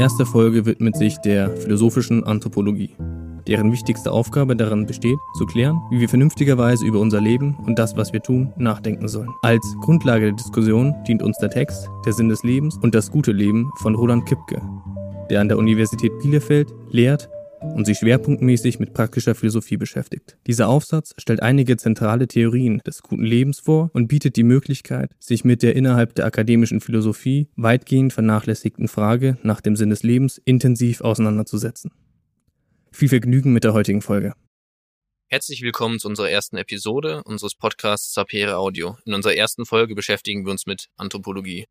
erste Folge widmet sich der philosophischen Anthropologie, deren wichtigste Aufgabe darin besteht, zu klären, wie wir vernünftigerweise über unser Leben und das, was wir tun, nachdenken sollen. Als Grundlage der Diskussion dient uns der Text Der Sinn des Lebens und das gute Leben von Roland Kipke, der an der Universität Bielefeld lehrt und sich schwerpunktmäßig mit praktischer Philosophie beschäftigt. Dieser Aufsatz stellt einige zentrale Theorien des guten Lebens vor und bietet die Möglichkeit, sich mit der innerhalb der akademischen Philosophie weitgehend vernachlässigten Frage nach dem Sinn des Lebens intensiv auseinanderzusetzen. Viel Vergnügen mit der heutigen Folge. Herzlich willkommen zu unserer ersten Episode unseres Podcasts Sapere Audio. In unserer ersten Folge beschäftigen wir uns mit Anthropologie.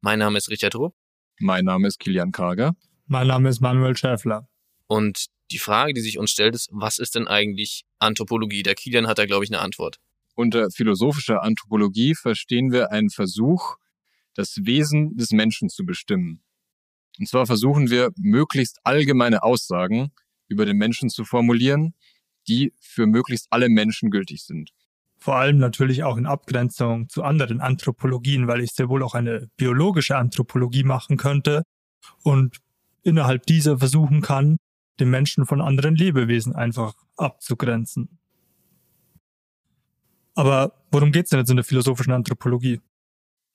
Mein Name ist Richard Rupp. Mein Name ist Kilian Karger. Mein Name ist Manuel Schäffler. Und die Frage, die sich uns stellt, ist, was ist denn eigentlich Anthropologie? Der Kilian hat da, glaube ich, eine Antwort. Unter philosophischer Anthropologie verstehen wir einen Versuch, das Wesen des Menschen zu bestimmen. Und zwar versuchen wir, möglichst allgemeine Aussagen über den Menschen zu formulieren, die für möglichst alle Menschen gültig sind. Vor allem natürlich auch in Abgrenzung zu anderen Anthropologien, weil ich sehr wohl auch eine biologische Anthropologie machen könnte und innerhalb dieser versuchen kann, den Menschen von anderen Lebewesen einfach abzugrenzen. Aber worum geht's denn jetzt in der philosophischen Anthropologie?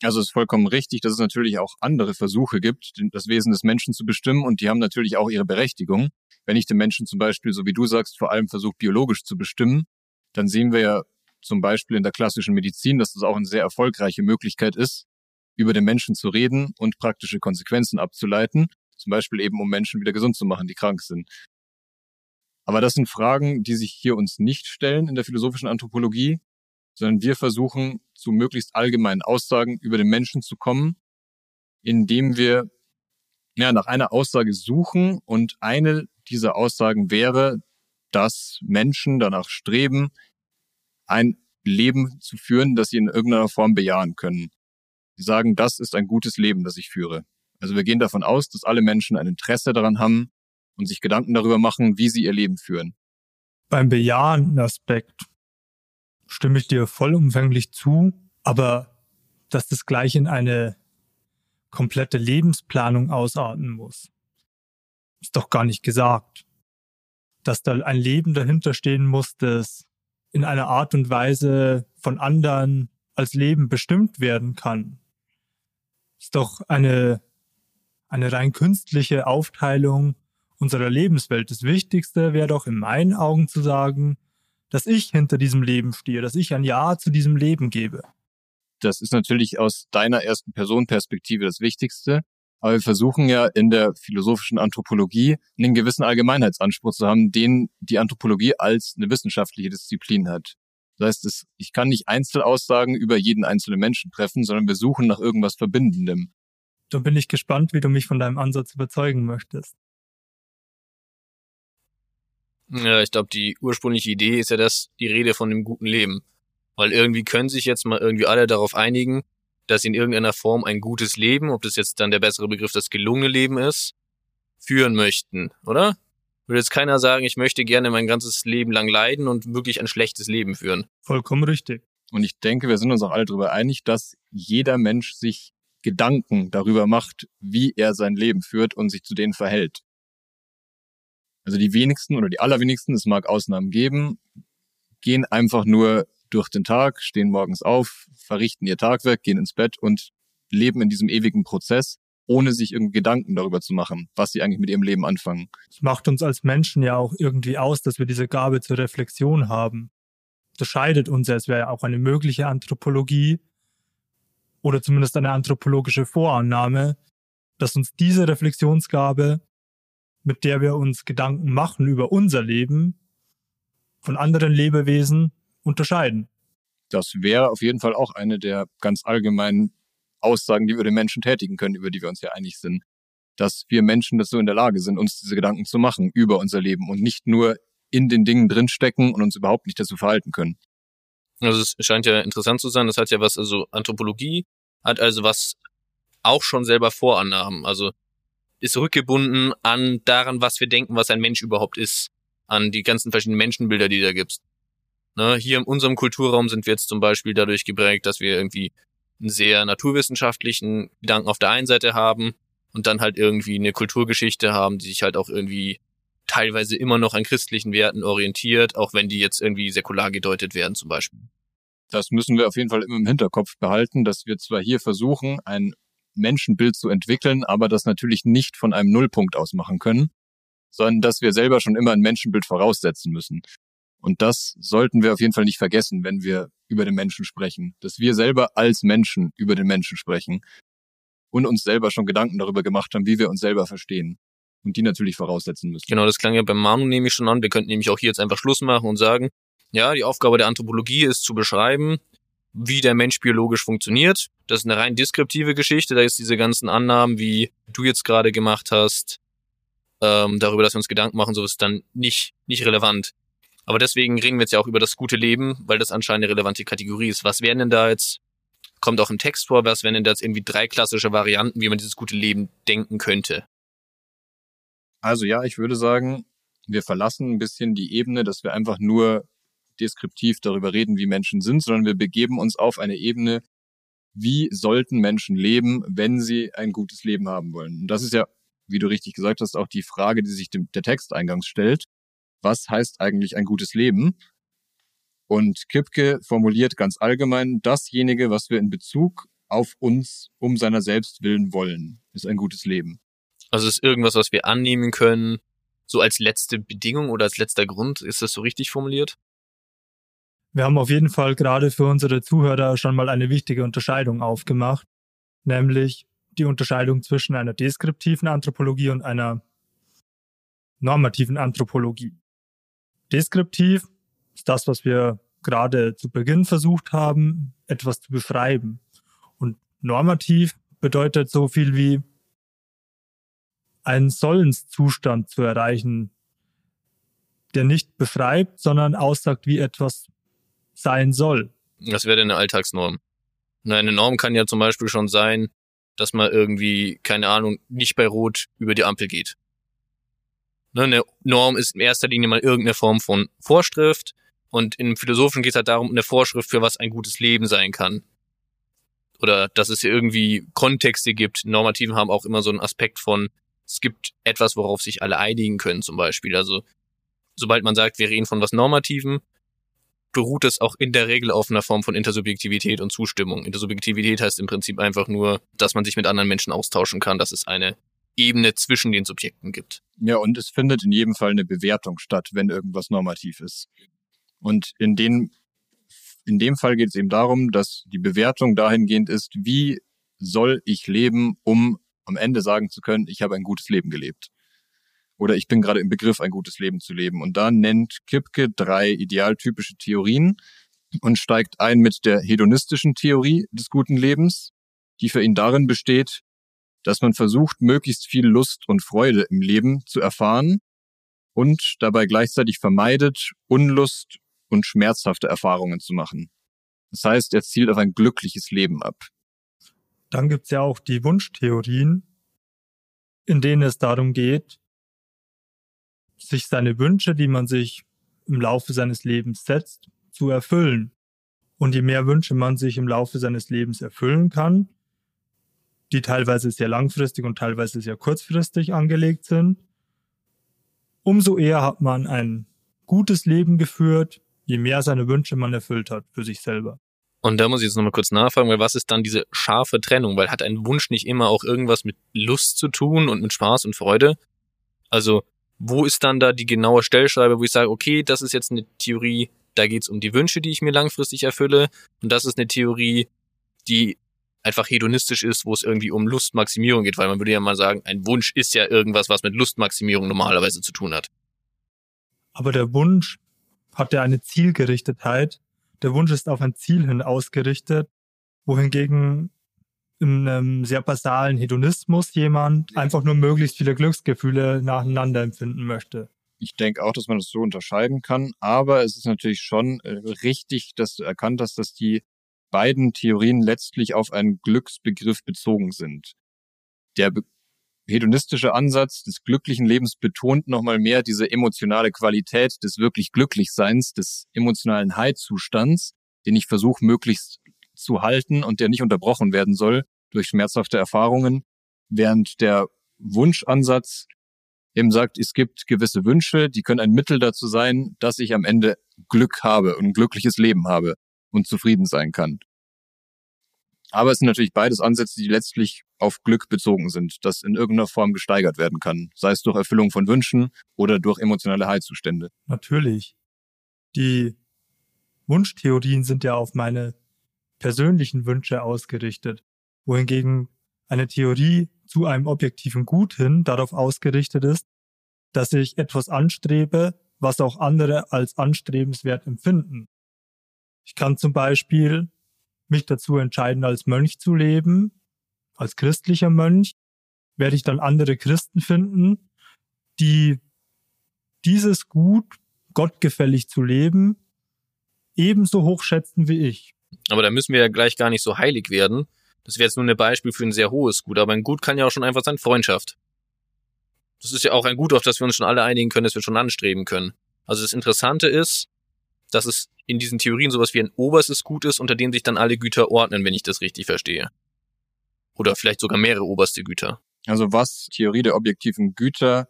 Also es ist vollkommen richtig, dass es natürlich auch andere Versuche gibt, das Wesen des Menschen zu bestimmen und die haben natürlich auch ihre Berechtigung. Wenn ich den Menschen zum Beispiel, so wie du sagst, vor allem versuche biologisch zu bestimmen, dann sehen wir ja zum Beispiel in der klassischen Medizin, dass das auch eine sehr erfolgreiche Möglichkeit ist, über den Menschen zu reden und praktische Konsequenzen abzuleiten. Zum Beispiel eben, um Menschen wieder gesund zu machen, die krank sind. Aber das sind Fragen, die sich hier uns nicht stellen in der philosophischen Anthropologie, sondern wir versuchen, zu möglichst allgemeinen Aussagen über den Menschen zu kommen, indem wir ja, nach einer Aussage suchen und eine dieser Aussagen wäre, dass Menschen danach streben, ein Leben zu führen, das sie in irgendeiner Form bejahen können. Sie sagen, das ist ein gutes Leben, das ich führe. Also wir gehen davon aus, dass alle Menschen ein Interesse daran haben und sich Gedanken darüber machen, wie sie ihr Leben führen. Beim bejahenden Aspekt stimme ich dir vollumfänglich zu, aber dass das gleich in eine komplette Lebensplanung ausarten muss, ist doch gar nicht gesagt. Dass da ein Leben dahinter stehen muss, das in einer Art und Weise von anderen als Leben bestimmt werden kann, ist doch eine eine rein künstliche Aufteilung unserer Lebenswelt. Das Wichtigste wäre doch in meinen Augen zu sagen, dass ich hinter diesem Leben stehe, dass ich ein Ja zu diesem Leben gebe. Das ist natürlich aus deiner ersten Personenperspektive das Wichtigste. Aber wir versuchen ja in der philosophischen Anthropologie einen gewissen Allgemeinheitsanspruch zu haben, den die Anthropologie als eine wissenschaftliche Disziplin hat. Das heißt, ich kann nicht Einzelaussagen über jeden einzelnen Menschen treffen, sondern wir suchen nach irgendwas Verbindendem. Dann bin ich gespannt, wie du mich von deinem Ansatz überzeugen möchtest. Ja, ich glaube, die ursprüngliche Idee ist ja das, die Rede von dem guten Leben. Weil irgendwie können sich jetzt mal irgendwie alle darauf einigen, dass sie in irgendeiner Form ein gutes Leben, ob das jetzt dann der bessere Begriff das gelungene Leben ist, führen möchten, oder? Würde jetzt keiner sagen, ich möchte gerne mein ganzes Leben lang leiden und wirklich ein schlechtes Leben führen. Vollkommen richtig. Und ich denke, wir sind uns auch alle darüber einig, dass jeder Mensch sich Gedanken darüber macht, wie er sein Leben führt und sich zu denen verhält. Also die wenigsten oder die allerwenigsten, es mag Ausnahmen geben, gehen einfach nur durch den Tag, stehen morgens auf, verrichten ihr Tagwerk, gehen ins Bett und leben in diesem ewigen Prozess, ohne sich irgendwie Gedanken darüber zu machen, was sie eigentlich mit ihrem Leben anfangen. Es macht uns als Menschen ja auch irgendwie aus, dass wir diese Gabe zur Reflexion haben. Das scheidet uns ja, es wäre ja auch eine mögliche Anthropologie, oder zumindest eine anthropologische Vorannahme, dass uns diese Reflexionsgabe, mit der wir uns Gedanken machen über unser Leben, von anderen Lebewesen unterscheiden. Das wäre auf jeden Fall auch eine der ganz allgemeinen Aussagen, die wir den Menschen tätigen können, über die wir uns ja einig sind. Dass wir Menschen dazu in der Lage sind, uns diese Gedanken zu machen über unser Leben und nicht nur in den Dingen drinstecken und uns überhaupt nicht dazu verhalten können. Also es scheint ja interessant zu sein. Das hat ja was, also Anthropologie hat also was auch schon selber Vorannahmen. Also ist rückgebunden an daran, was wir denken, was ein Mensch überhaupt ist. An die ganzen verschiedenen Menschenbilder, die da gibst. Ne, hier in unserem Kulturraum sind wir jetzt zum Beispiel dadurch geprägt, dass wir irgendwie einen sehr naturwissenschaftlichen Gedanken auf der einen Seite haben, und dann halt irgendwie eine Kulturgeschichte haben, die sich halt auch irgendwie teilweise immer noch an christlichen Werten orientiert, auch wenn die jetzt irgendwie säkular gedeutet werden zum Beispiel. Das müssen wir auf jeden Fall immer im Hinterkopf behalten, dass wir zwar hier versuchen, ein Menschenbild zu entwickeln, aber das natürlich nicht von einem Nullpunkt aus machen können, sondern dass wir selber schon immer ein Menschenbild voraussetzen müssen. Und das sollten wir auf jeden Fall nicht vergessen, wenn wir über den Menschen sprechen, dass wir selber als Menschen über den Menschen sprechen und uns selber schon Gedanken darüber gemacht haben, wie wir uns selber verstehen und die natürlich voraussetzen müssen. Genau, das klang ja beim Manu nämlich schon an. Wir könnten nämlich auch hier jetzt einfach Schluss machen und sagen, ja, die Aufgabe der Anthropologie ist zu beschreiben, wie der Mensch biologisch funktioniert. Das ist eine rein deskriptive Geschichte. Da ist diese ganzen Annahmen, wie du jetzt gerade gemacht hast, ähm, darüber, dass wir uns Gedanken machen, so ist dann nicht, nicht relevant. Aber deswegen reden wir jetzt ja auch über das gute Leben, weil das anscheinend eine relevante Kategorie ist. Was wären denn da jetzt, kommt auch im Text vor, was wären denn da jetzt irgendwie drei klassische Varianten, wie man dieses gute Leben denken könnte? Also ja, ich würde sagen, wir verlassen ein bisschen die Ebene, dass wir einfach nur deskriptiv darüber reden, wie Menschen sind, sondern wir begeben uns auf eine Ebene, wie sollten Menschen leben, wenn sie ein gutes Leben haben wollen. Und das ist ja, wie du richtig gesagt hast, auch die Frage, die sich dem, der Text eingangs stellt. Was heißt eigentlich ein gutes Leben? Und Kipke formuliert ganz allgemein, dasjenige, was wir in Bezug auf uns um seiner selbst willen wollen, ist ein gutes Leben. Also ist irgendwas, was wir annehmen können, so als letzte Bedingung oder als letzter Grund? Ist das so richtig formuliert? Wir haben auf jeden Fall gerade für unsere Zuhörer schon mal eine wichtige Unterscheidung aufgemacht, nämlich die Unterscheidung zwischen einer deskriptiven Anthropologie und einer normativen Anthropologie. Deskriptiv ist das, was wir gerade zu Beginn versucht haben, etwas zu beschreiben. Und normativ bedeutet so viel wie einen Sollenszustand zu erreichen, der nicht beschreibt, sondern aussagt, wie etwas sein soll. Das wäre eine Alltagsnorm. Eine Norm kann ja zum Beispiel schon sein, dass man irgendwie, keine Ahnung, nicht bei Rot über die Ampel geht. Ne, eine Norm ist in erster Linie mal irgendeine Form von Vorschrift und im Philosophischen geht es halt darum, eine Vorschrift für was ein gutes Leben sein kann. Oder dass es hier irgendwie Kontexte gibt. Normativen haben auch immer so einen Aspekt von, es gibt etwas, worauf sich alle einigen können, zum Beispiel. Also, sobald man sagt, wir reden von was Normativen, beruht es auch in der Regel auf einer Form von Intersubjektivität und Zustimmung. Intersubjektivität heißt im Prinzip einfach nur, dass man sich mit anderen Menschen austauschen kann, dass es eine Ebene zwischen den Subjekten gibt. Ja, und es findet in jedem Fall eine Bewertung statt, wenn irgendwas normativ ist. Und in den in dem Fall geht es eben darum, dass die Bewertung dahingehend ist, wie soll ich leben, um am Ende sagen zu können, ich habe ein gutes Leben gelebt. Oder ich bin gerade im Begriff, ein gutes Leben zu leben. Und da nennt Kipke drei idealtypische Theorien und steigt ein mit der hedonistischen Theorie des guten Lebens, die für ihn darin besteht, dass man versucht, möglichst viel Lust und Freude im Leben zu erfahren und dabei gleichzeitig vermeidet, Unlust und schmerzhafte Erfahrungen zu machen. Das heißt, er zielt auf ein glückliches Leben ab. Dann gibt's ja auch die Wunschtheorien, in denen es darum geht, sich seine Wünsche, die man sich im Laufe seines Lebens setzt, zu erfüllen. Und je mehr Wünsche man sich im Laufe seines Lebens erfüllen kann, die teilweise sehr langfristig und teilweise sehr kurzfristig angelegt sind, umso eher hat man ein gutes Leben geführt, je mehr seine Wünsche man erfüllt hat für sich selber. Und da muss ich jetzt nochmal kurz nachfragen, weil was ist dann diese scharfe Trennung? Weil hat ein Wunsch nicht immer auch irgendwas mit Lust zu tun und mit Spaß und Freude? Also, wo ist dann da die genaue Stellschreibe, wo ich sage, okay, das ist jetzt eine Theorie, da geht's um die Wünsche, die ich mir langfristig erfülle, und das ist eine Theorie, die einfach hedonistisch ist, wo es irgendwie um Lustmaximierung geht, weil man würde ja mal sagen, ein Wunsch ist ja irgendwas, was mit Lustmaximierung normalerweise zu tun hat. Aber der Wunsch hat ja eine Zielgerichtetheit der Wunsch ist auf ein Ziel hin ausgerichtet, wohingegen in einem sehr basalen Hedonismus jemand einfach nur möglichst viele Glücksgefühle nacheinander empfinden möchte. Ich denke auch, dass man das so unterscheiden kann, aber es ist natürlich schon äh, richtig, dass du erkannt hast, dass die beiden Theorien letztlich auf einen Glücksbegriff bezogen sind. Der hedonistische Ansatz des glücklichen Lebens betont nochmal mehr diese emotionale Qualität des wirklich Glücklichseins, des emotionalen High-Zustands, den ich versuche möglichst zu halten und der nicht unterbrochen werden soll durch schmerzhafte Erfahrungen. während der Wunschansatz eben sagt, es gibt gewisse Wünsche, die können ein Mittel dazu sein, dass ich am Ende Glück habe und ein glückliches Leben habe und zufrieden sein kann. Aber es sind natürlich beides Ansätze, die letztlich auf Glück bezogen sind, das in irgendeiner Form gesteigert werden kann, sei es durch Erfüllung von Wünschen oder durch emotionale Heilzustände. Natürlich. Die Wunschtheorien sind ja auf meine persönlichen Wünsche ausgerichtet, wohingegen eine Theorie zu einem objektiven Gut hin darauf ausgerichtet ist, dass ich etwas anstrebe, was auch andere als anstrebenswert empfinden. Ich kann zum Beispiel mich dazu entscheiden, als Mönch zu leben, als christlicher Mönch, werde ich dann andere Christen finden, die dieses Gut, gottgefällig zu leben, ebenso hoch schätzen wie ich. Aber da müssen wir ja gleich gar nicht so heilig werden. Das wäre jetzt nur ein Beispiel für ein sehr hohes Gut, aber ein Gut kann ja auch schon einfach sein Freundschaft. Das ist ja auch ein Gut, auf das wir uns schon alle einigen können, das wir schon anstreben können. Also das Interessante ist, dass es in diesen Theorien sowas wie ein oberstes Gut ist, unter dem sich dann alle Güter ordnen, wenn ich das richtig verstehe. Oder vielleicht sogar mehrere oberste Güter. Also was Theorie der objektiven Güter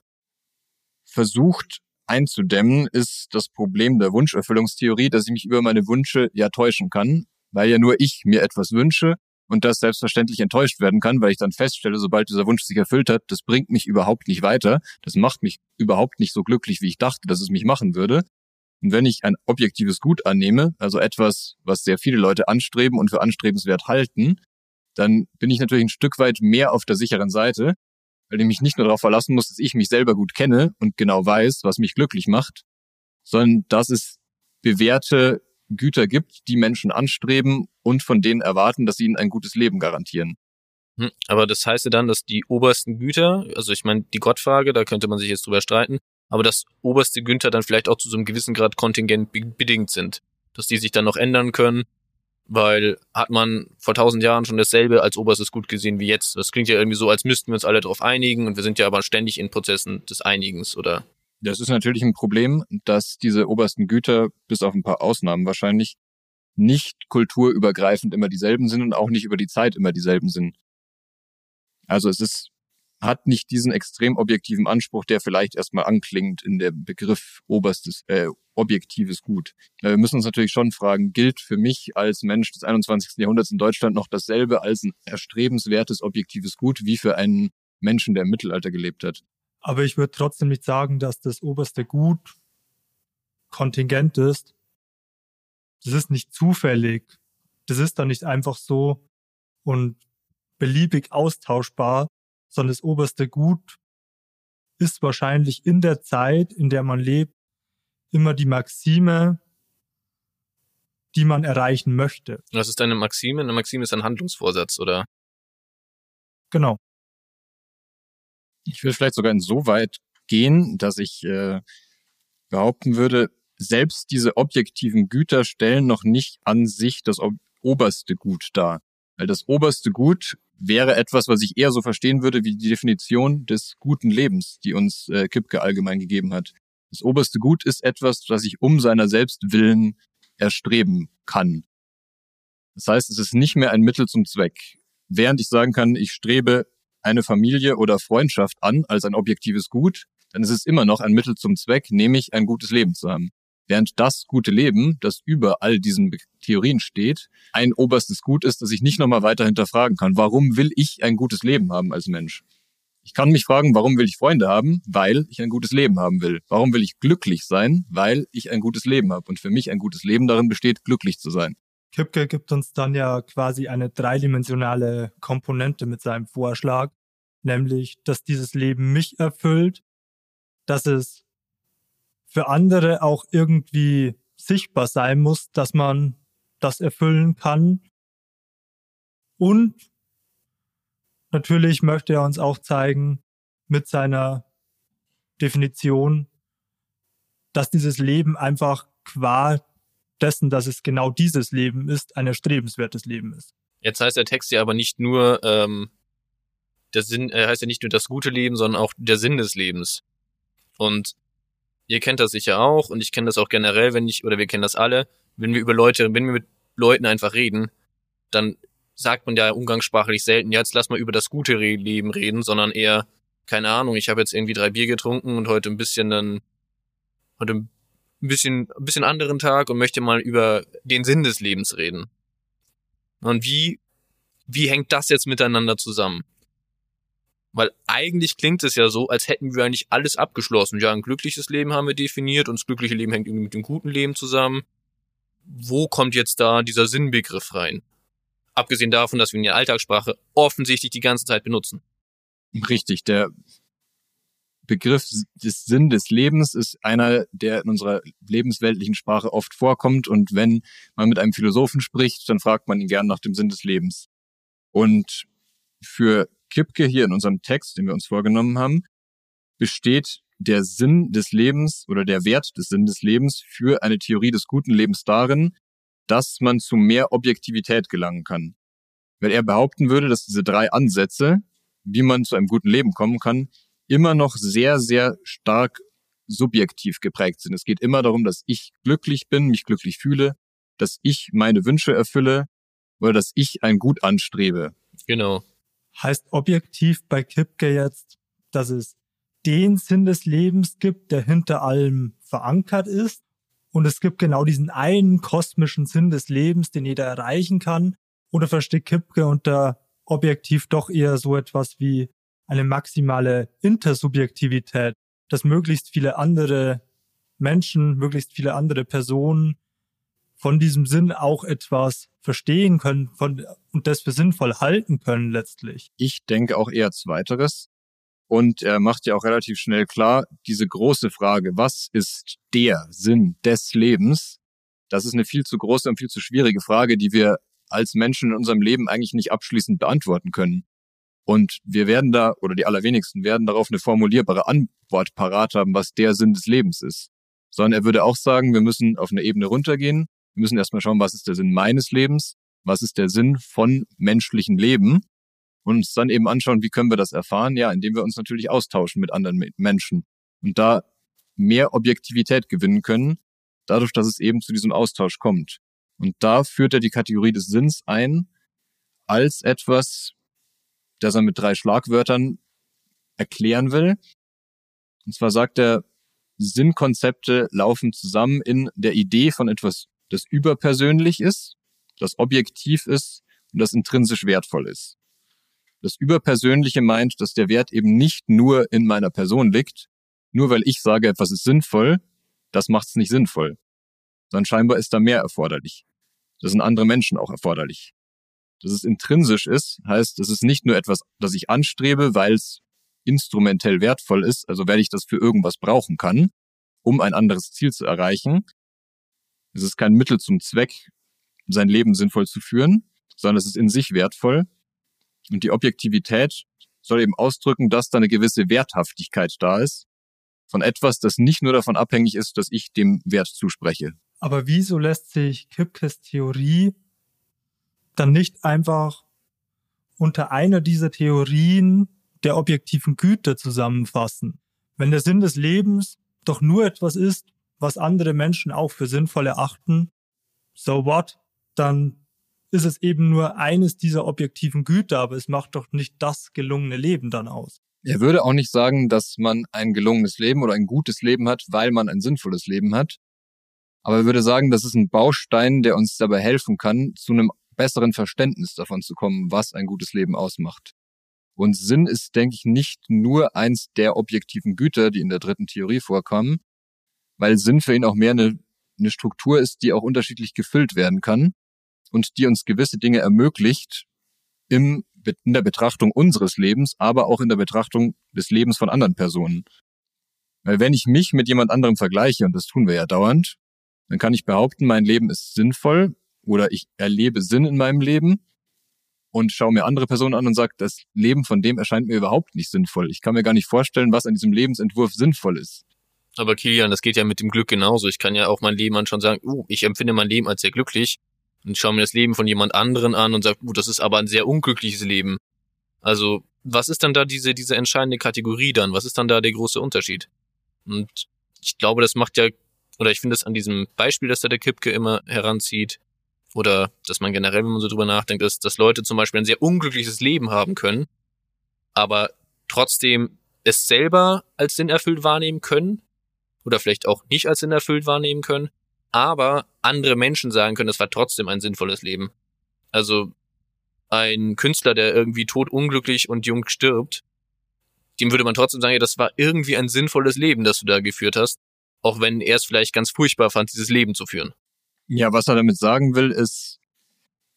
versucht einzudämmen, ist das Problem der Wunscherfüllungstheorie, dass ich mich über meine Wünsche ja täuschen kann, weil ja nur ich mir etwas wünsche und das selbstverständlich enttäuscht werden kann, weil ich dann feststelle, sobald dieser Wunsch sich erfüllt hat, das bringt mich überhaupt nicht weiter, das macht mich überhaupt nicht so glücklich, wie ich dachte, dass es mich machen würde. Und wenn ich ein objektives Gut annehme, also etwas, was sehr viele Leute anstreben und für anstrebenswert halten, dann bin ich natürlich ein Stück weit mehr auf der sicheren Seite, weil ich mich nicht nur darauf verlassen muss, dass ich mich selber gut kenne und genau weiß, was mich glücklich macht, sondern dass es bewährte Güter gibt, die Menschen anstreben und von denen erwarten, dass sie ihnen ein gutes Leben garantieren. Hm, aber das heißt ja dann, dass die obersten Güter, also ich meine, die Gottfrage, da könnte man sich jetzt drüber streiten, aber dass oberste Günther dann vielleicht auch zu so einem gewissen Grad kontingent bedingt sind. Dass die sich dann noch ändern können, weil hat man vor tausend Jahren schon dasselbe als oberstes Gut gesehen wie jetzt. Das klingt ja irgendwie so, als müssten wir uns alle darauf einigen und wir sind ja aber ständig in Prozessen des Einigens, oder? Das ist natürlich ein Problem, dass diese obersten Güter, bis auf ein paar Ausnahmen wahrscheinlich, nicht kulturübergreifend immer dieselben sind und auch nicht über die Zeit immer dieselben sind. Also es ist hat nicht diesen extrem objektiven Anspruch, der vielleicht erstmal anklingt in der Begriff oberstes, äh, objektives Gut. Wir müssen uns natürlich schon fragen, gilt für mich als Mensch des 21. Jahrhunderts in Deutschland noch dasselbe als ein erstrebenswertes objektives Gut wie für einen Menschen, der im Mittelalter gelebt hat? Aber ich würde trotzdem nicht sagen, dass das oberste Gut kontingent ist. Das ist nicht zufällig. Das ist dann nicht einfach so und beliebig austauschbar, sondern das oberste Gut ist wahrscheinlich in der Zeit, in der man lebt, immer die Maxime, die man erreichen möchte. Was ist eine Maxime? Eine Maxime ist ein Handlungsvorsatz, oder? Genau. Ich würde vielleicht sogar insoweit gehen, dass ich äh, behaupten würde, selbst diese objektiven Güter stellen noch nicht an sich das oberste Gut dar. Weil das oberste Gut wäre etwas, was ich eher so verstehen würde wie die Definition des guten Lebens, die uns äh, Kipke allgemein gegeben hat. Das oberste Gut ist etwas, das ich um seiner selbst willen erstreben kann. Das heißt, es ist nicht mehr ein Mittel zum Zweck. Während ich sagen kann, ich strebe eine Familie oder Freundschaft an als ein objektives Gut, dann ist es immer noch ein Mittel zum Zweck, nämlich ein gutes Leben zu haben. Während das gute Leben, das über all diesen Theorien steht, ein oberstes Gut ist, das ich nicht nochmal weiter hinterfragen kann. Warum will ich ein gutes Leben haben als Mensch? Ich kann mich fragen, warum will ich Freunde haben? Weil ich ein gutes Leben haben will. Warum will ich glücklich sein? Weil ich ein gutes Leben habe. Und für mich ein gutes Leben darin besteht, glücklich zu sein. Kipke gibt uns dann ja quasi eine dreidimensionale Komponente mit seinem Vorschlag, nämlich, dass dieses Leben mich erfüllt, dass es für andere auch irgendwie sichtbar sein muss, dass man das erfüllen kann. Und natürlich möchte er uns auch zeigen mit seiner Definition, dass dieses Leben einfach qua dessen, dass es genau dieses Leben ist, ein erstrebenswertes Leben ist. Jetzt heißt der Text ja aber nicht nur, ähm, der Sinn, äh, heißt ja nicht nur das gute Leben, sondern auch der Sinn des Lebens. Und ihr kennt das sicher auch und ich kenne das auch generell, wenn ich, oder wir kennen das alle, wenn wir über Leute, wenn wir mit Leuten einfach reden, dann sagt man ja umgangssprachlich selten, jetzt lass mal über das gute Leben reden, sondern eher, keine Ahnung, ich habe jetzt irgendwie drei Bier getrunken und heute ein bisschen dann, heute ein bisschen, ein bisschen anderen Tag und möchte mal über den Sinn des Lebens reden. Und wie, wie hängt das jetzt miteinander zusammen? Weil eigentlich klingt es ja so, als hätten wir eigentlich alles abgeschlossen. Ja, ein glückliches Leben haben wir definiert und das glückliche Leben hängt irgendwie mit dem guten Leben zusammen. Wo kommt jetzt da dieser Sinnbegriff rein? Abgesehen davon, dass wir in der Alltagssprache offensichtlich die ganze Zeit benutzen. Richtig, der Begriff des Sinn des Lebens ist einer, der in unserer lebensweltlichen Sprache oft vorkommt. Und wenn man mit einem Philosophen spricht, dann fragt man ihn gern nach dem Sinn des Lebens. Und für Kipke hier in unserem Text, den wir uns vorgenommen haben, besteht der Sinn des Lebens oder der Wert des Sinn des Lebens für eine Theorie des guten Lebens darin, dass man zu mehr Objektivität gelangen kann. Wenn er behaupten würde, dass diese drei Ansätze, wie man zu einem guten Leben kommen kann, immer noch sehr, sehr stark subjektiv geprägt sind. Es geht immer darum, dass ich glücklich bin, mich glücklich fühle, dass ich meine Wünsche erfülle oder dass ich ein Gut anstrebe. Genau. Heißt objektiv bei Kipke jetzt, dass es den Sinn des Lebens gibt, der hinter allem verankert ist. Und es gibt genau diesen einen kosmischen Sinn des Lebens, den jeder erreichen kann. Oder versteht Kipke unter objektiv doch eher so etwas wie eine maximale Intersubjektivität, dass möglichst viele andere Menschen, möglichst viele andere Personen von diesem Sinn auch etwas verstehen können von, und das für sinnvoll halten können letztlich. Ich denke auch eher zweiteres. Und er macht ja auch relativ schnell klar, diese große Frage, was ist der Sinn des Lebens? Das ist eine viel zu große und viel zu schwierige Frage, die wir als Menschen in unserem Leben eigentlich nicht abschließend beantworten können. Und wir werden da, oder die allerwenigsten werden darauf eine formulierbare Antwort parat haben, was der Sinn des Lebens ist. Sondern er würde auch sagen, wir müssen auf eine Ebene runtergehen wir müssen erstmal schauen, was ist der Sinn meines Lebens, was ist der Sinn von menschlichen Leben und uns dann eben anschauen, wie können wir das erfahren? Ja, indem wir uns natürlich austauschen mit anderen Menschen und da mehr Objektivität gewinnen können, dadurch, dass es eben zu diesem Austausch kommt. Und da führt er die Kategorie des Sinns ein als etwas, das er mit drei Schlagwörtern erklären will. Und zwar sagt er, Sinnkonzepte laufen zusammen in der Idee von etwas das überpersönlich ist, das objektiv ist und das intrinsisch wertvoll ist. Das Überpersönliche meint, dass der Wert eben nicht nur in meiner Person liegt, nur weil ich sage, etwas ist sinnvoll, das macht es nicht sinnvoll. Sondern scheinbar ist da mehr erforderlich. Das sind andere Menschen auch erforderlich. Dass es intrinsisch ist, heißt, es ist nicht nur etwas, das ich anstrebe, weil es instrumentell wertvoll ist, also weil ich das für irgendwas brauchen kann, um ein anderes Ziel zu erreichen, es ist kein Mittel zum Zweck, sein Leben sinnvoll zu führen, sondern es ist in sich wertvoll. Und die Objektivität soll eben ausdrücken, dass da eine gewisse Werthaftigkeit da ist von etwas, das nicht nur davon abhängig ist, dass ich dem Wert zuspreche. Aber wieso lässt sich Kipkes Theorie dann nicht einfach unter einer dieser Theorien der objektiven Güte zusammenfassen? Wenn der Sinn des Lebens doch nur etwas ist, was andere Menschen auch für sinnvoll erachten, so what, dann ist es eben nur eines dieser objektiven Güter, aber es macht doch nicht das gelungene Leben dann aus. Er würde auch nicht sagen, dass man ein gelungenes Leben oder ein gutes Leben hat, weil man ein sinnvolles Leben hat. Aber er würde sagen, das ist ein Baustein, der uns dabei helfen kann, zu einem besseren Verständnis davon zu kommen, was ein gutes Leben ausmacht. Und Sinn ist, denke ich, nicht nur eins der objektiven Güter, die in der dritten Theorie vorkommen, weil Sinn für ihn auch mehr eine, eine Struktur ist, die auch unterschiedlich gefüllt werden kann und die uns gewisse Dinge ermöglicht im, in der Betrachtung unseres Lebens, aber auch in der Betrachtung des Lebens von anderen Personen. Weil wenn ich mich mit jemand anderem vergleiche, und das tun wir ja dauernd, dann kann ich behaupten, mein Leben ist sinnvoll oder ich erlebe Sinn in meinem Leben und schaue mir andere Personen an und sage, das Leben von dem erscheint mir überhaupt nicht sinnvoll. Ich kann mir gar nicht vorstellen, was an diesem Lebensentwurf sinnvoll ist. Aber Kilian, das geht ja mit dem Glück genauso. Ich kann ja auch mein Leben an schon sagen, uh, ich empfinde mein Leben als sehr glücklich und schaue mir das Leben von jemand anderen an und sage, uh, das ist aber ein sehr unglückliches Leben. Also, was ist dann da diese, diese entscheidende Kategorie dann? Was ist dann da der große Unterschied? Und ich glaube, das macht ja, oder ich finde es an diesem Beispiel, das da der Kipke immer heranzieht, oder dass man generell, wenn man so drüber nachdenkt, ist, dass Leute zum Beispiel ein sehr unglückliches Leben haben können, aber trotzdem es selber als sinnerfüllt wahrnehmen können oder vielleicht auch nicht als sinnerfüllt wahrnehmen können, aber andere Menschen sagen können, es war trotzdem ein sinnvolles Leben. Also ein Künstler, der irgendwie tot unglücklich und jung stirbt, dem würde man trotzdem sagen, ja, das war irgendwie ein sinnvolles Leben, das du da geführt hast, auch wenn er es vielleicht ganz furchtbar fand, dieses Leben zu führen. Ja, was er damit sagen will, ist,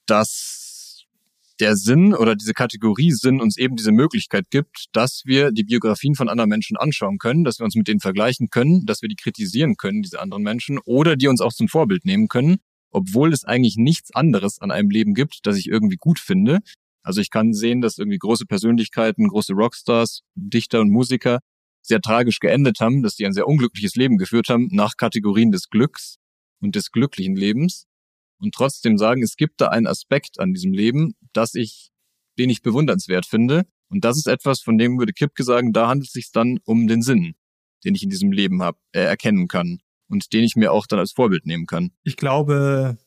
dass der Sinn oder diese Kategorie Sinn uns eben diese Möglichkeit gibt, dass wir die Biografien von anderen Menschen anschauen können, dass wir uns mit denen vergleichen können, dass wir die kritisieren können, diese anderen Menschen, oder die uns auch zum Vorbild nehmen können, obwohl es eigentlich nichts anderes an einem Leben gibt, das ich irgendwie gut finde. Also ich kann sehen, dass irgendwie große Persönlichkeiten, große Rockstars, Dichter und Musiker sehr tragisch geendet haben, dass die ein sehr unglückliches Leben geführt haben nach Kategorien des Glücks und des glücklichen Lebens und trotzdem sagen, es gibt da einen Aspekt an diesem Leben, dass ich, den ich bewundernswert finde. Und das ist etwas, von dem würde Kipke sagen, da handelt es sich dann um den Sinn, den ich in diesem Leben hab, äh, erkennen kann und den ich mir auch dann als Vorbild nehmen kann. Ich glaube,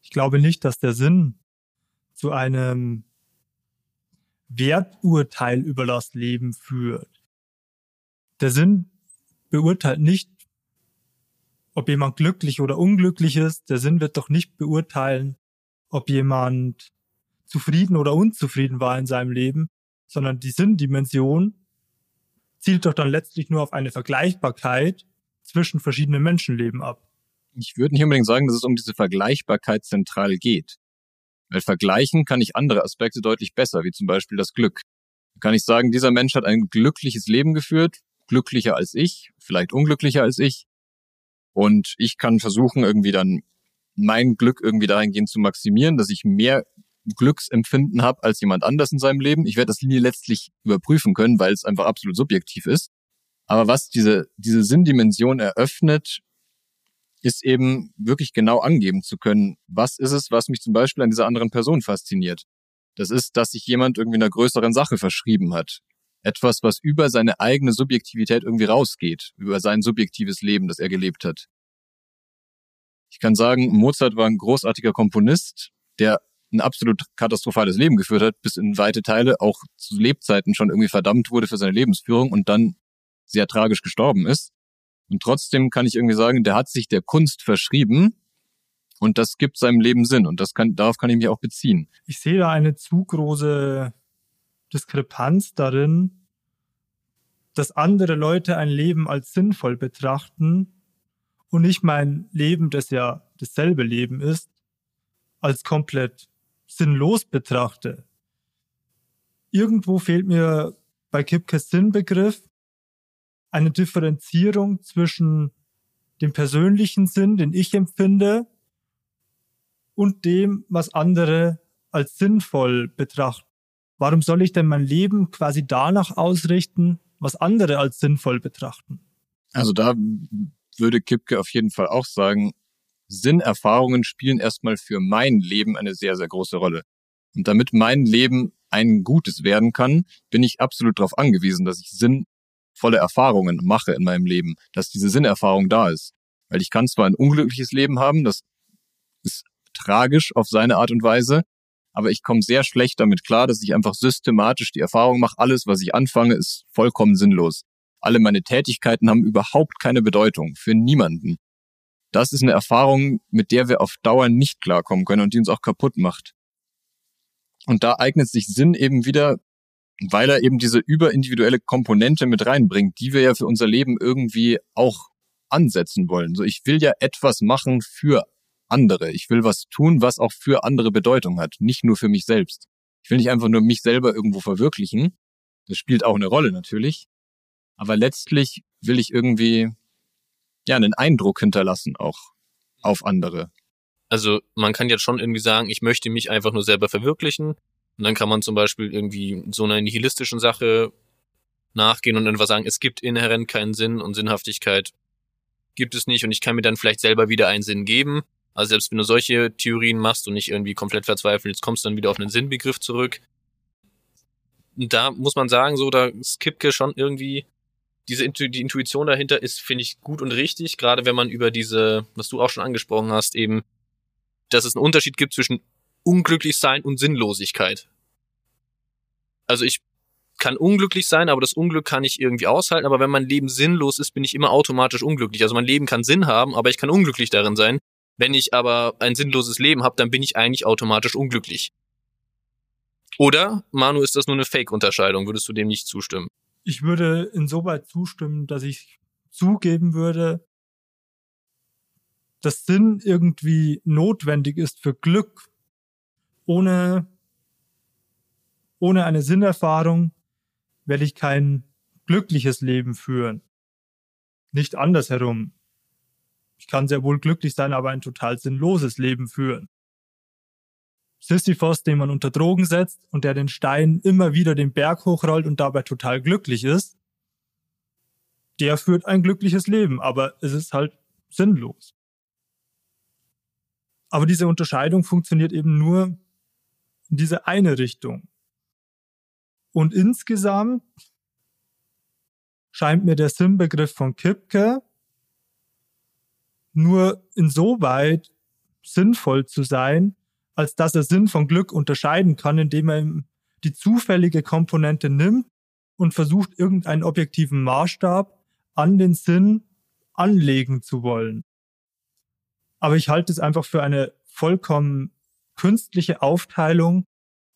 ich glaube nicht, dass der Sinn zu einem Werturteil über das Leben führt. Der Sinn beurteilt nicht, ob jemand glücklich oder unglücklich ist. Der Sinn wird doch nicht beurteilen, ob jemand zufrieden oder unzufrieden war in seinem Leben, sondern die Sinndimension zielt doch dann letztlich nur auf eine Vergleichbarkeit zwischen verschiedenen Menschenleben ab. Ich würde nicht unbedingt sagen, dass es um diese Vergleichbarkeit zentral geht. Weil vergleichen kann ich andere Aspekte deutlich besser, wie zum Beispiel das Glück. Da kann ich sagen, dieser Mensch hat ein glückliches Leben geführt, glücklicher als ich, vielleicht unglücklicher als ich. Und ich kann versuchen, irgendwie dann mein Glück irgendwie dahingehend zu maximieren, dass ich mehr Glücksempfinden habe als jemand anders in seinem Leben. Ich werde das nie letztlich überprüfen können, weil es einfach absolut subjektiv ist. Aber was diese, diese Sinndimension eröffnet, ist eben wirklich genau angeben zu können, was ist es, was mich zum Beispiel an dieser anderen Person fasziniert. Das ist, dass sich jemand irgendwie einer größeren Sache verschrieben hat. Etwas, was über seine eigene Subjektivität irgendwie rausgeht, über sein subjektives Leben, das er gelebt hat. Ich kann sagen, Mozart war ein großartiger Komponist, der ein absolut katastrophales Leben geführt hat, bis in weite Teile auch zu Lebzeiten schon irgendwie verdammt wurde für seine Lebensführung und dann sehr tragisch gestorben ist. Und trotzdem kann ich irgendwie sagen, der hat sich der Kunst verschrieben und das gibt seinem Leben Sinn und das kann, darauf kann ich mich auch beziehen. Ich sehe da eine zu große Diskrepanz darin, dass andere Leute ein Leben als sinnvoll betrachten und ich mein Leben, das ja dasselbe Leben ist, als komplett sinnlos betrachte. Irgendwo fehlt mir bei Kipkes Sinnbegriff eine Differenzierung zwischen dem persönlichen Sinn, den ich empfinde, und dem, was andere als sinnvoll betrachten. Warum soll ich denn mein Leben quasi danach ausrichten, was andere als sinnvoll betrachten? Also da würde Kipke auf jeden Fall auch sagen, Sinnerfahrungen spielen erstmal für mein Leben eine sehr, sehr große Rolle. Und damit mein Leben ein gutes werden kann, bin ich absolut darauf angewiesen, dass ich Sinn volle Erfahrungen mache in meinem Leben, dass diese Sinnerfahrung da ist. Weil ich kann zwar ein unglückliches Leben haben, das ist tragisch auf seine Art und Weise, aber ich komme sehr schlecht damit klar, dass ich einfach systematisch die Erfahrung mache, alles, was ich anfange, ist vollkommen sinnlos. Alle meine Tätigkeiten haben überhaupt keine Bedeutung für niemanden. Das ist eine Erfahrung, mit der wir auf Dauer nicht klarkommen können und die uns auch kaputt macht. Und da eignet sich Sinn eben wieder weil er eben diese überindividuelle Komponente mit reinbringt, die wir ja für unser Leben irgendwie auch ansetzen wollen. So, ich will ja etwas machen für andere. Ich will was tun, was auch für andere Bedeutung hat, nicht nur für mich selbst. Ich will nicht einfach nur mich selber irgendwo verwirklichen. Das spielt auch eine Rolle natürlich. Aber letztlich will ich irgendwie, ja, einen Eindruck hinterlassen auch auf andere. Also man kann jetzt schon irgendwie sagen, ich möchte mich einfach nur selber verwirklichen und dann kann man zum Beispiel irgendwie so einer nihilistischen Sache nachgehen und einfach sagen, es gibt inhärent keinen Sinn und Sinnhaftigkeit gibt es nicht und ich kann mir dann vielleicht selber wieder einen Sinn geben. Also selbst wenn du solche Theorien machst und nicht irgendwie komplett verzweifelst, kommst du dann wieder auf einen Sinnbegriff zurück. Und da muss man sagen, so, da ist Kipke schon irgendwie, diese die Intuition dahinter ist, finde ich, gut und richtig, gerade wenn man über diese, was du auch schon angesprochen hast, eben dass es einen Unterschied gibt zwischen unglücklich sein und Sinnlosigkeit. Also ich kann unglücklich sein, aber das Unglück kann ich irgendwie aushalten. Aber wenn mein Leben sinnlos ist, bin ich immer automatisch unglücklich. Also mein Leben kann Sinn haben, aber ich kann unglücklich darin sein. Wenn ich aber ein sinnloses Leben habe, dann bin ich eigentlich automatisch unglücklich. Oder, Manu, ist das nur eine Fake-Unterscheidung? Würdest du dem nicht zustimmen? Ich würde insoweit zustimmen, dass ich zugeben würde, dass Sinn irgendwie notwendig ist für Glück. Ohne, ohne eine Sinnerfahrung werde ich kein glückliches Leben führen. Nicht andersherum. Ich kann sehr wohl glücklich sein, aber ein total sinnloses Leben führen. Sisyphos, den man unter Drogen setzt und der den Stein immer wieder den Berg hochrollt und dabei total glücklich ist, der führt ein glückliches Leben, aber es ist halt sinnlos. Aber diese Unterscheidung funktioniert eben nur in diese eine Richtung. Und insgesamt scheint mir der Sinnbegriff von Kipke nur insoweit sinnvoll zu sein, als dass er Sinn von Glück unterscheiden kann, indem er die zufällige Komponente nimmt und versucht, irgendeinen objektiven Maßstab an den Sinn anlegen zu wollen. Aber ich halte es einfach für eine vollkommen künstliche Aufteilung,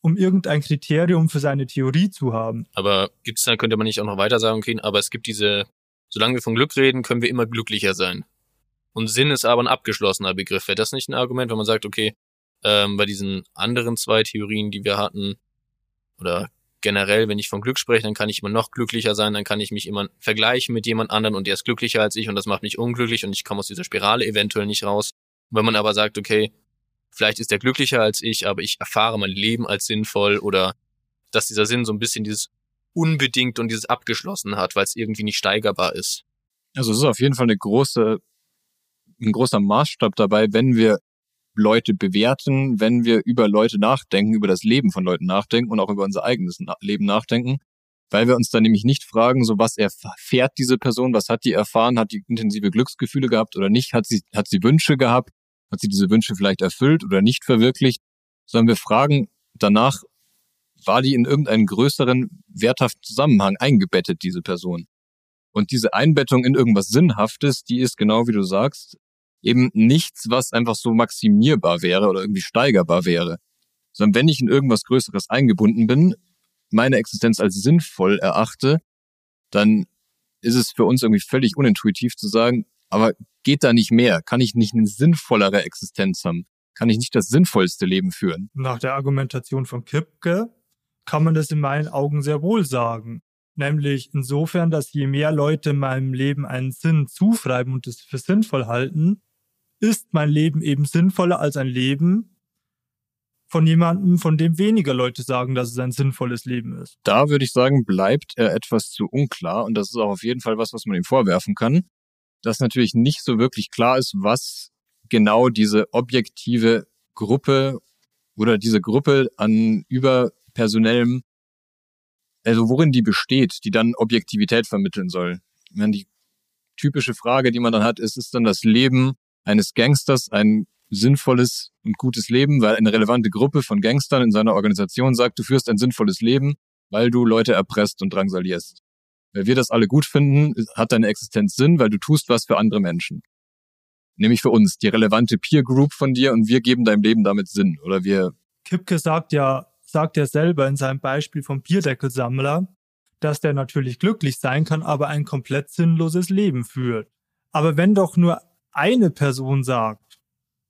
um irgendein Kriterium für seine Theorie zu haben. Aber gibt's da, könnte man nicht auch noch weiter sagen, okay, aber es gibt diese, solange wir von Glück reden, können wir immer glücklicher sein. Und Sinn ist aber ein abgeschlossener Begriff. Wäre das nicht ein Argument, wenn man sagt, okay, ähm, bei diesen anderen zwei Theorien, die wir hatten, oder generell, wenn ich von Glück spreche, dann kann ich immer noch glücklicher sein, dann kann ich mich immer vergleichen mit jemand anderen und der ist glücklicher als ich und das macht mich unglücklich und ich komme aus dieser Spirale eventuell nicht raus. wenn man aber sagt, okay, vielleicht ist er glücklicher als ich, aber ich erfahre mein Leben als sinnvoll oder dass dieser Sinn so ein bisschen dieses unbedingt und dieses abgeschlossen hat, weil es irgendwie nicht steigerbar ist. Also es ist auf jeden Fall eine große, ein großer Maßstab dabei, wenn wir Leute bewerten, wenn wir über Leute nachdenken, über das Leben von Leuten nachdenken und auch über unser eigenes Leben nachdenken, weil wir uns dann nämlich nicht fragen, so was erfährt diese Person, was hat die erfahren, hat die intensive Glücksgefühle gehabt oder nicht, hat sie, hat sie Wünsche gehabt, hat sie diese Wünsche vielleicht erfüllt oder nicht verwirklicht, sondern wir fragen danach, war die in irgendeinen größeren werthaften Zusammenhang eingebettet, diese Person? Und diese Einbettung in irgendwas Sinnhaftes, die ist genau wie du sagst, eben nichts, was einfach so maximierbar wäre oder irgendwie steigerbar wäre. Sondern wenn ich in irgendwas Größeres eingebunden bin, meine Existenz als sinnvoll erachte, dann ist es für uns irgendwie völlig unintuitiv zu sagen, aber geht da nicht mehr? Kann ich nicht eine sinnvollere Existenz haben? Kann ich nicht das sinnvollste Leben führen? Nach der Argumentation von Kipke kann man das in meinen Augen sehr wohl sagen. Nämlich insofern, dass je mehr Leute meinem Leben einen Sinn zuschreiben und es für sinnvoll halten, ist mein Leben eben sinnvoller als ein Leben von jemandem, von dem weniger Leute sagen, dass es ein sinnvolles Leben ist. Da würde ich sagen, bleibt er etwas zu unklar und das ist auch auf jeden Fall was, was man ihm vorwerfen kann, dass natürlich nicht so wirklich klar ist, was genau diese objektive Gruppe oder diese Gruppe an überpersonellem, also worin die besteht, die dann Objektivität vermitteln soll. Wenn die typische Frage, die man dann hat, ist, ist dann das Leben eines Gangsters ein sinnvolles und gutes Leben, weil eine relevante Gruppe von Gangstern in seiner Organisation sagt, du führst ein sinnvolles Leben, weil du Leute erpresst und drangsalierst. Weil wir das alle gut finden, hat deine Existenz Sinn, weil du tust was für andere Menschen. Nämlich für uns, die relevante Peer Group von dir und wir geben deinem Leben damit Sinn. Oder wir. Kipke sagt ja, sagt ja selber in seinem Beispiel vom Bierdeckelsammler, dass der natürlich glücklich sein kann, aber ein komplett sinnloses Leben führt. Aber wenn doch nur eine Person sagt,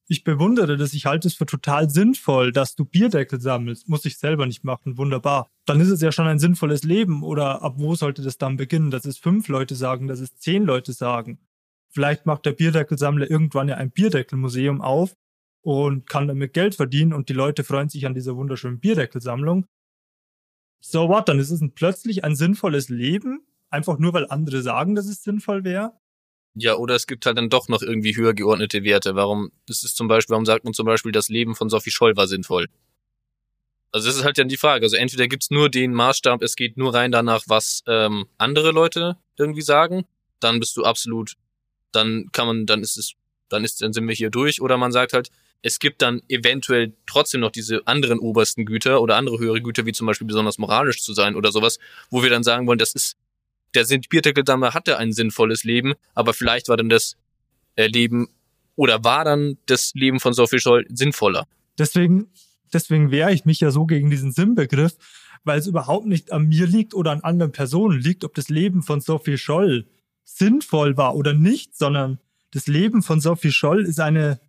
ich bewundere das, ich halte es für total sinnvoll, dass du Bierdeckel sammelst, muss ich selber nicht machen, wunderbar. Dann ist es ja schon ein sinnvolles Leben oder ab wo sollte das dann beginnen, dass es fünf Leute sagen, dass es zehn Leute sagen. Vielleicht macht der Bierdeckelsammler irgendwann ja ein Bierdeckelmuseum auf und kann damit Geld verdienen und die Leute freuen sich an dieser wunderschönen Bierdeckelsammlung. So what, dann ist es ein, plötzlich ein sinnvolles Leben, einfach nur weil andere sagen, dass es sinnvoll wäre. Ja, oder es gibt halt dann doch noch irgendwie höher geordnete Werte. Warum, das ist zum Beispiel, warum sagt man zum Beispiel, das Leben von Sophie Scholl war sinnvoll? Also das ist halt dann die Frage. Also entweder gibt's nur den Maßstab, es geht nur rein danach, was ähm, andere Leute irgendwie sagen, dann bist du absolut, dann kann man, dann ist es dann ist, dann sind wir hier durch. Oder man sagt halt, es gibt dann eventuell trotzdem noch diese anderen obersten Güter oder andere höhere Güter, wie zum Beispiel besonders moralisch zu sein oder sowas, wo wir dann sagen wollen, das ist, der Bierteckeldamme hatte ein sinnvolles Leben, aber vielleicht war dann das äh, Leben oder war dann das Leben von Sophie Scholl sinnvoller? Deswegen, deswegen wehre ich mich ja so gegen diesen Sinnbegriff, weil es überhaupt nicht an mir liegt oder an anderen Personen liegt, ob das Leben von Sophie Scholl sinnvoll war oder nicht, sondern das Leben von Sophie Scholl ist eine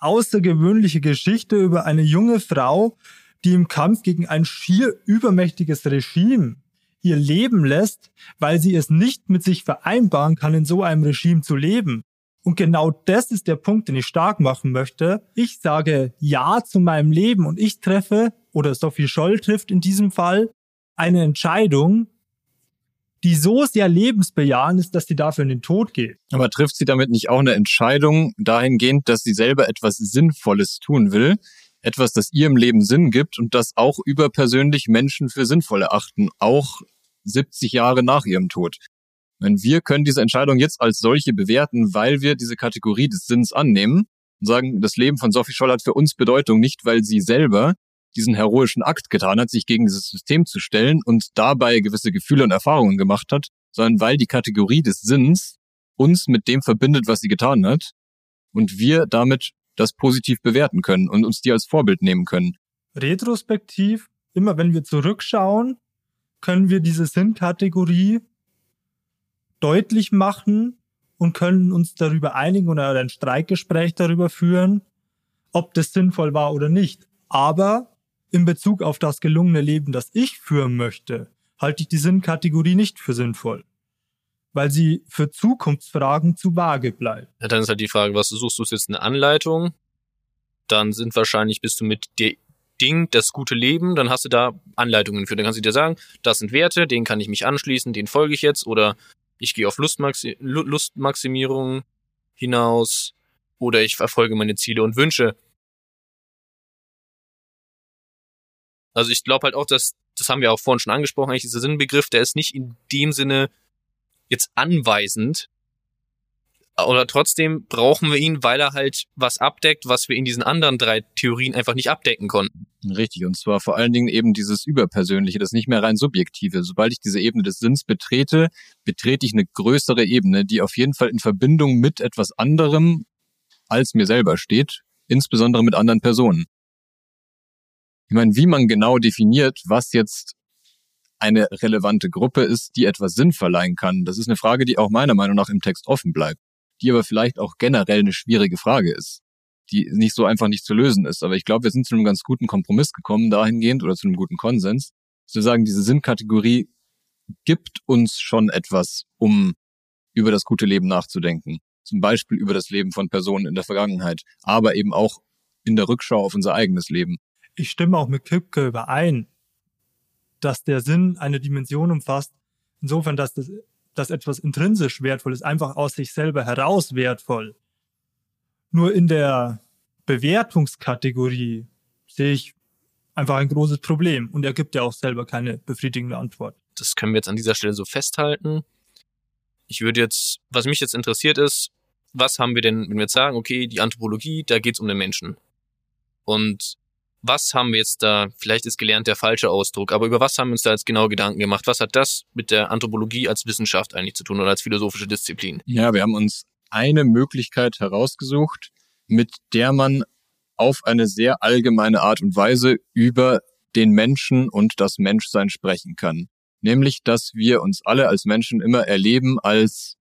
außergewöhnliche Geschichte über eine junge Frau, die im Kampf gegen ein schier übermächtiges Regime ihr Leben lässt, weil sie es nicht mit sich vereinbaren kann, in so einem Regime zu leben. Und genau das ist der Punkt, den ich stark machen möchte. Ich sage Ja zu meinem Leben und ich treffe, oder Sophie Scholl trifft in diesem Fall, eine Entscheidung, die so sehr lebensbejahend ist, dass sie dafür in den Tod geht. Aber trifft sie damit nicht auch eine Entscheidung dahingehend, dass sie selber etwas Sinnvolles tun will? Etwas, das ihrem Leben Sinn gibt und das auch überpersönlich Menschen für sinnvoll erachten, auch 70 Jahre nach ihrem Tod. Wenn wir können diese Entscheidung jetzt als solche bewerten, weil wir diese Kategorie des Sinns annehmen und sagen, das Leben von Sophie Scholl hat für uns Bedeutung nicht, weil sie selber diesen heroischen Akt getan hat, sich gegen dieses System zu stellen und dabei gewisse Gefühle und Erfahrungen gemacht hat, sondern weil die Kategorie des Sinns uns mit dem verbindet, was sie getan hat und wir damit das positiv bewerten können und uns die als Vorbild nehmen können. Retrospektiv, immer wenn wir zurückschauen, können wir diese Sinnkategorie deutlich machen und können uns darüber einigen oder ein Streikgespräch darüber führen, ob das sinnvoll war oder nicht. Aber in Bezug auf das gelungene Leben, das ich führen möchte, halte ich die Sinnkategorie nicht für sinnvoll. Weil sie für Zukunftsfragen zu vage bleibt. Ja, dann ist halt die Frage, was suchst du jetzt eine Anleitung? Dann sind wahrscheinlich, bist du mit der Ding, das gute Leben, dann hast du da Anleitungen für. Dann kannst du dir sagen, das sind Werte, denen kann ich mich anschließen, den folge ich jetzt oder ich gehe auf Lustmaxi Lustmaximierung hinaus oder ich verfolge meine Ziele und Wünsche. Also ich glaube halt auch, dass, das haben wir auch vorhin schon angesprochen, eigentlich dieser Sinnbegriff, der ist nicht in dem Sinne jetzt anweisend, oder trotzdem brauchen wir ihn, weil er halt was abdeckt, was wir in diesen anderen drei Theorien einfach nicht abdecken konnten. Richtig, und zwar vor allen Dingen eben dieses Überpersönliche, das nicht mehr rein subjektive. Sobald ich diese Ebene des Sinns betrete, betrete ich eine größere Ebene, die auf jeden Fall in Verbindung mit etwas anderem als mir selber steht, insbesondere mit anderen Personen. Ich meine, wie man genau definiert, was jetzt eine relevante Gruppe ist, die etwas Sinn verleihen kann, das ist eine Frage, die auch meiner Meinung nach im Text offen bleibt die aber vielleicht auch generell eine schwierige Frage ist, die nicht so einfach nicht zu lösen ist. Aber ich glaube, wir sind zu einem ganz guten Kompromiss gekommen dahingehend oder zu einem guten Konsens, zu sagen, diese Sinnkategorie gibt uns schon etwas, um über das gute Leben nachzudenken. Zum Beispiel über das Leben von Personen in der Vergangenheit, aber eben auch in der Rückschau auf unser eigenes Leben. Ich stimme auch mit Kipke überein, dass der Sinn eine Dimension umfasst, insofern, dass das dass etwas intrinsisch wertvoll ist, einfach aus sich selber heraus wertvoll. Nur in der Bewertungskategorie sehe ich einfach ein großes Problem und er gibt ja auch selber keine befriedigende Antwort. Das können wir jetzt an dieser Stelle so festhalten. Ich würde jetzt, was mich jetzt interessiert ist, was haben wir denn, wenn wir jetzt sagen, okay, die Anthropologie, da geht es um den Menschen. Und was haben wir jetzt da, vielleicht ist gelernt der falsche Ausdruck, aber über was haben wir uns da jetzt genau Gedanken gemacht? Was hat das mit der Anthropologie als Wissenschaft eigentlich zu tun oder als philosophische Disziplin? Ja, wir haben uns eine Möglichkeit herausgesucht, mit der man auf eine sehr allgemeine Art und Weise über den Menschen und das Menschsein sprechen kann. Nämlich, dass wir uns alle als Menschen immer erleben als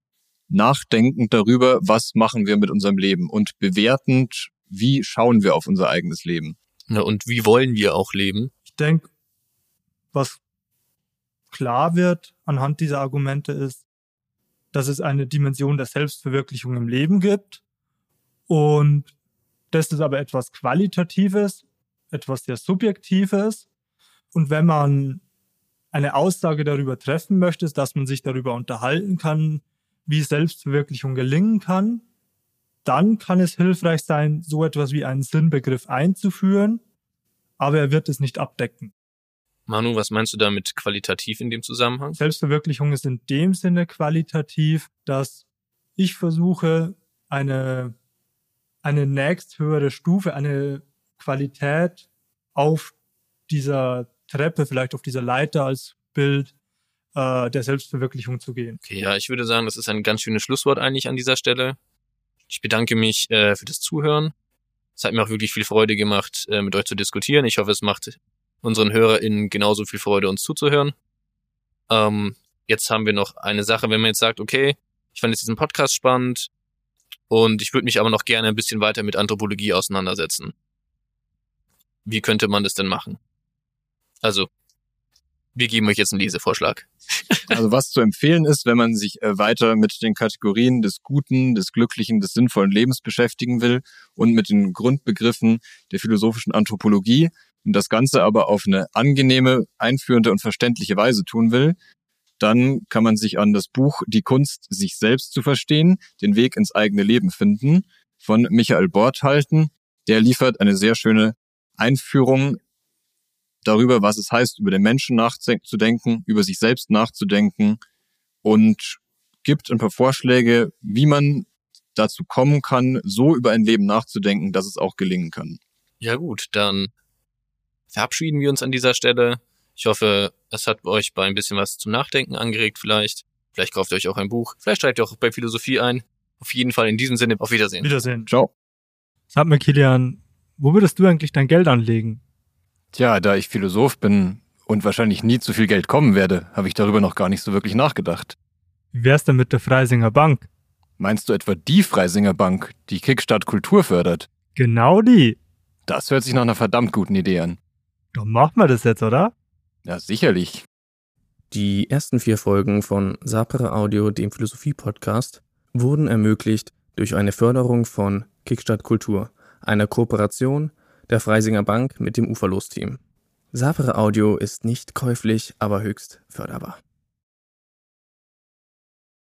nachdenkend darüber, was machen wir mit unserem Leben und bewertend, wie schauen wir auf unser eigenes Leben. Na, und wie wollen wir auch leben? Ich denke, was klar wird anhand dieser Argumente ist, dass es eine Dimension der Selbstverwirklichung im Leben gibt und das ist aber etwas Qualitatives, etwas sehr Subjektives und wenn man eine Aussage darüber treffen möchte, ist, dass man sich darüber unterhalten kann, wie Selbstverwirklichung gelingen kann, dann kann es hilfreich sein, so etwas wie einen Sinnbegriff einzuführen, aber er wird es nicht abdecken. Manu, was meinst du damit qualitativ in dem Zusammenhang? Selbstverwirklichung ist in dem Sinne qualitativ, dass ich versuche, eine eine nächsthöhere Stufe, eine Qualität auf dieser Treppe, vielleicht auf dieser Leiter als Bild äh, der Selbstverwirklichung zu gehen. Okay, ja, ich würde sagen, das ist ein ganz schönes Schlusswort eigentlich an dieser Stelle. Ich bedanke mich äh, für das Zuhören. Es hat mir auch wirklich viel Freude gemacht, äh, mit euch zu diskutieren. Ich hoffe, es macht unseren HörerInnen genauso viel Freude, uns zuzuhören. Ähm, jetzt haben wir noch eine Sache, wenn man jetzt sagt, okay, ich fand jetzt diesen Podcast spannend und ich würde mich aber noch gerne ein bisschen weiter mit Anthropologie auseinandersetzen. Wie könnte man das denn machen? Also, wir geben euch jetzt einen Lesevorschlag. Also was zu empfehlen ist, wenn man sich äh, weiter mit den Kategorien des Guten, des Glücklichen, des sinnvollen Lebens beschäftigen will und mit den Grundbegriffen der philosophischen Anthropologie und das Ganze aber auf eine angenehme, einführende und verständliche Weise tun will, dann kann man sich an das Buch Die Kunst, sich selbst zu verstehen, den Weg ins eigene Leben finden von Michael Bort halten. Der liefert eine sehr schöne Einführung darüber, was es heißt, über den Menschen nachzudenken, über sich selbst nachzudenken und gibt ein paar Vorschläge, wie man dazu kommen kann, so über ein Leben nachzudenken, dass es auch gelingen kann. Ja gut, dann verabschieden wir uns an dieser Stelle. Ich hoffe, es hat euch bei ein bisschen was zum Nachdenken angeregt vielleicht. Vielleicht kauft ihr euch auch ein Buch. Vielleicht steigt ihr auch bei Philosophie ein. Auf jeden Fall in diesem Sinne, auf Wiedersehen. Wiedersehen. Ciao. Sag mir, Kilian, wo würdest du eigentlich dein Geld anlegen? Tja, da ich Philosoph bin und wahrscheinlich nie zu viel Geld kommen werde, habe ich darüber noch gar nicht so wirklich nachgedacht. Wie wär's denn mit der Freisinger Bank? Meinst du etwa die Freisinger Bank, die Kickstart Kultur fördert? Genau die. Das hört sich nach einer verdammt guten Idee an. Dann machen wir das jetzt, oder? Ja, sicherlich. Die ersten vier Folgen von Sapere Audio, dem Philosophie-Podcast, wurden ermöglicht durch eine Förderung von Kickstart Kultur, einer Kooperation der Freisinger Bank mit dem Uferlos-Team. Sapere Audio ist nicht käuflich, aber höchst förderbar.